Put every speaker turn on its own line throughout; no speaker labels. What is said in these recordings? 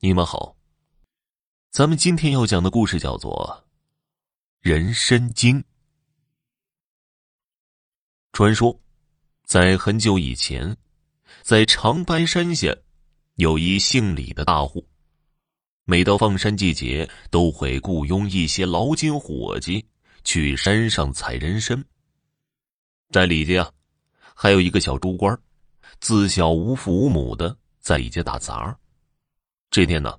你们好，咱们今天要讲的故事叫做《人参经》。传说，在很久以前，在长白山下，有一姓李的大户，每到放山季节，都会雇佣一些劳金伙计去山上采人参。在李家啊，还有一个小猪官，自小无父无母的，在李家打杂。这天呢，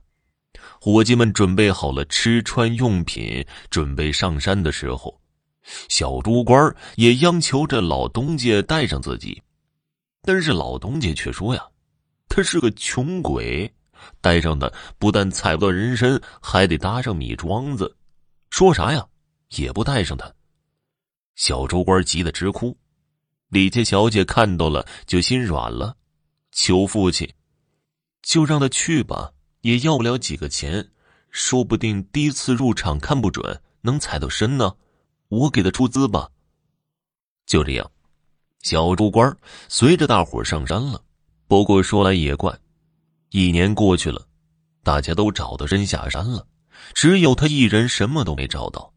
伙计们准备好了吃穿用品，准备上山的时候，小猪官也央求着老东家带上自己。但是老东家却说呀，他是个穷鬼，带上的不但采不到人参，还得搭上米庄子，说啥呀也不带上他。小猪官急得直哭，李家小姐看到了就心软了，求父亲，就让他去吧。也要不了几个钱，说不定第一次入场看不准，能踩到身呢。我给他出资吧。就这样，小猪官随着大伙上山了。不过说来也怪，一年过去了，大家都找到参下山了，只有他一人什么都没找到，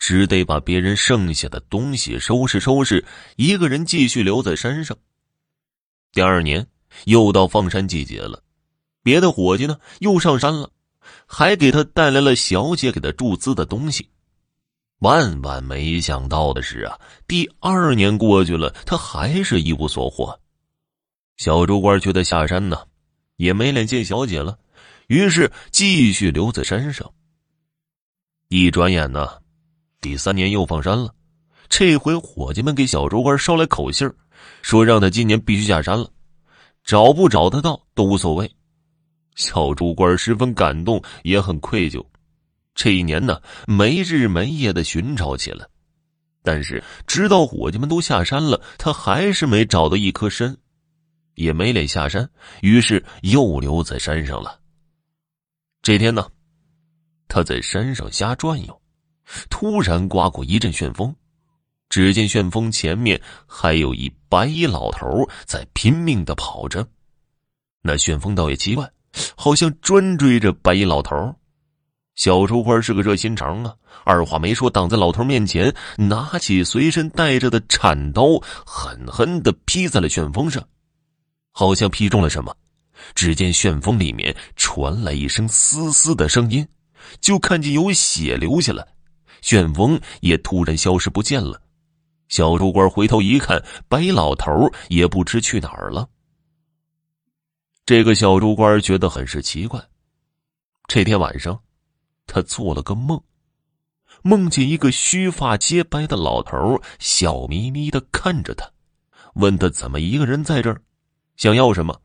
只得把别人剩下的东西收拾收拾，一个人继续留在山上。第二年又到放山季节了。别的伙计呢，又上山了，还给他带来了小姐给他注资的东西。万万没想到的是啊，第二年过去了，他还是一无所获。小猪官觉得下山呢，也没脸见小姐了，于是继续留在山上。一转眼呢，第三年又放山了，这回伙计们给小猪官捎来口信说让他今年必须下山了，找不找得到都无所谓。小猪官十分感动，也很愧疚。这一年呢，没日没夜的寻找起来，但是直到伙计们都下山了，他还是没找到一颗参，也没脸下山，于是又留在山上了。这天呢，他在山上瞎转悠，突然刮过一阵旋风，只见旋风前面还有一白衣老头在拼命的跑着。那旋风倒也奇怪。好像专追着白衣老头小猪官是个热心肠啊，二话没说，挡在老头面前，拿起随身带着的铲刀，狠狠的劈在了旋风上，好像劈中了什么。只见旋风里面传来一声嘶嘶的声音，就看见有血流下来，旋风也突然消失不见了。小猪官回头一看，白老头也不知去哪儿了。这个小猪官觉得很是奇怪。这天晚上，他做了个梦，梦见一个须发皆白的老头笑眯眯的看着他，问他怎么一个人在这儿，想要什么。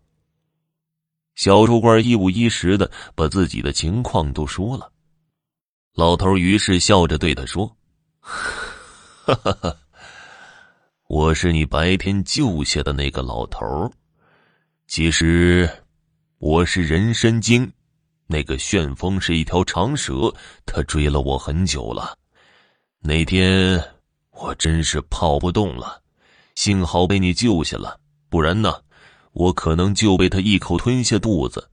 小猪官一五一十的把自己的情况都说了。老头于是笑着对他说：“哈哈哈，我是你白天救下的那个老头。”其实，我是人参精，那个旋风是一条长蛇，它追了我很久了。那天我真是跑不动了，幸好被你救下了，不然呢，我可能就被他一口吞下肚子。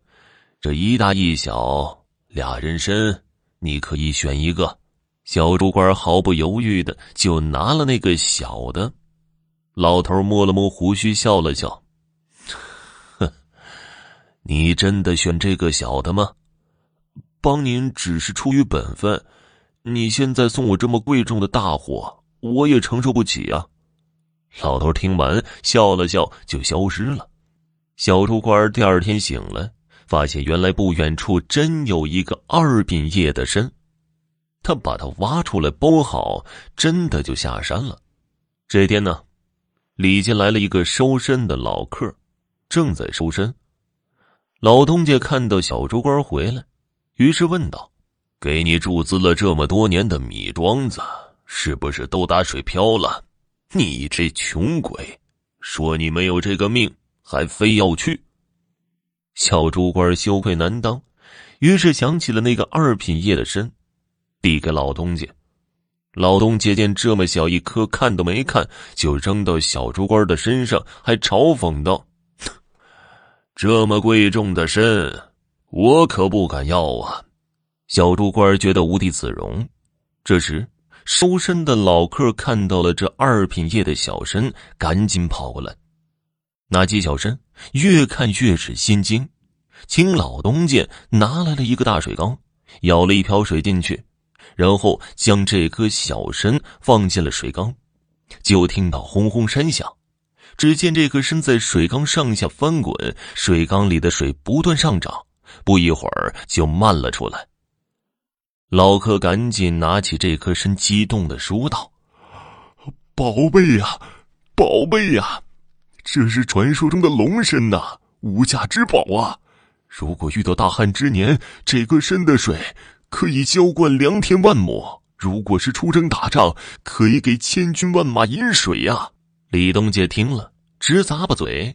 这一大一小俩人参，你可以选一个。小猪官毫不犹豫的就拿了那个小的。老头摸了摸胡须，笑了笑。你真的选这个小的吗？帮您只是出于本分。你现在送我这么贵重的大货，我也承受不起啊！老头听完笑了笑，就消失了。小猪官第二天醒来，发现原来不远处真有一个二品叶的参，他把它挖出来包好，真的就下山了。这天呢，李家来了一个收参的老客，正在收参。老东家看到小猪官回来，于是问道：“给你注资了这么多年的米庄子，是不是都打水漂了？你这穷鬼，说你没有这个命，还非要去。”小猪官羞愧难当，于是想起了那个二品叶的身，递给老东家。老东家见这么小一颗，看都没看，就扔到小猪官的身上，还嘲讽道。这么贵重的参，我可不敢要啊！小猪官觉得无地自容。这时，收身的老客看到了这二品叶的小参，赶紧跑过来。那鸡小参越看越是心惊，请老东家拿来了一个大水缸，舀了一瓢水进去，然后将这颗小参放进了水缸，就听到轰轰山响。只见这颗参在水缸上下翻滚，水缸里的水不断上涨，不一会儿就漫了出来。老客赶紧拿起这颗参，激动的说道：“宝贝呀，宝贝呀！”这是传说中的龙参呐，无价之宝啊！如果遇到大旱之年，这个参的水可以浇灌良田万亩；如果是出征打仗，可以给千军万马饮水呀！李东杰听了直咂巴嘴，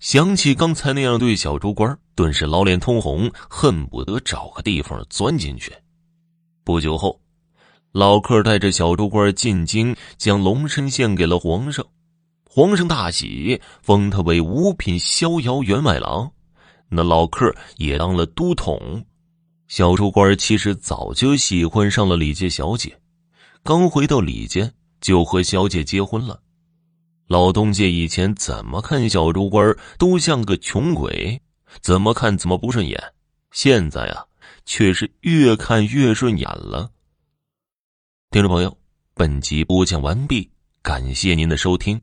想起刚才那样对小猪官，顿时老脸通红，恨不得找个地方钻进去。不久后，老客带着小猪官进京，将龙身献给了皇上。皇上大喜，封他为五品逍遥员外郎。那老客也当了都统。小猪官其实早就喜欢上了李家小姐，刚回到李家就和小姐结婚了。老东家以前怎么看小猪官都像个穷鬼，怎么看怎么不顺眼。现在啊，却是越看越顺眼了。听众朋友，本集播讲完毕，感谢您的收听。